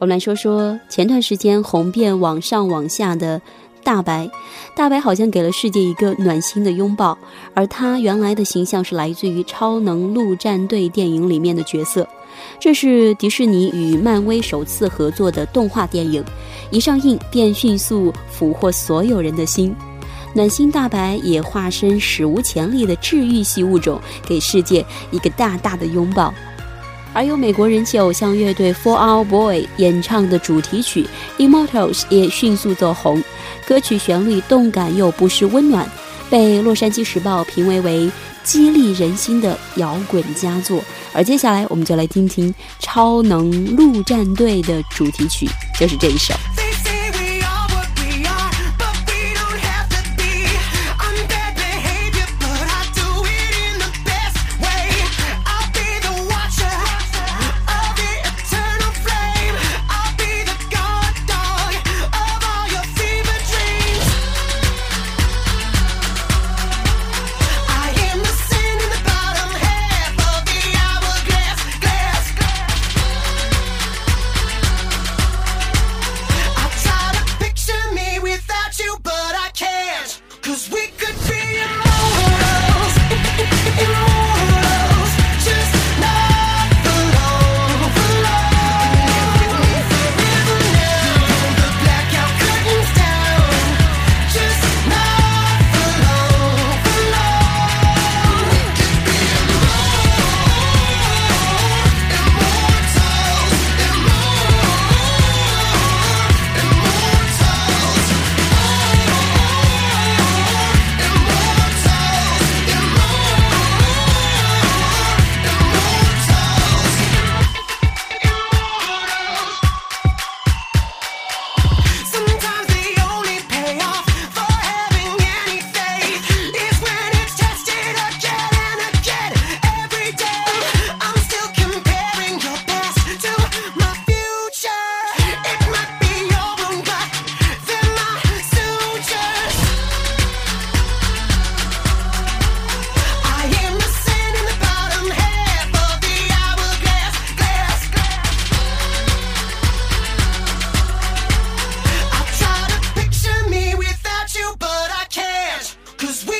我们来说说前段时间红遍网上网下的大白。大白好像给了世界一个暖心的拥抱，而他原来的形象是来自于《超能陆战队》电影里面的角色。这是迪士尼与漫威首次合作的动画电影，一上映便迅速俘获所有人的心。暖心大白也化身史无前例的治愈系物种，给世界一个大大的拥抱。而由美国人气偶像乐队 For Our Boy 演唱的主题曲《Immortals》也迅速走红，歌曲旋律动感又不失温暖，被《洛杉矶时报》评为为激励人心的摇滚佳作。而接下来，我们就来听听《超能陆战队》的主题曲，就是这一首。Cause we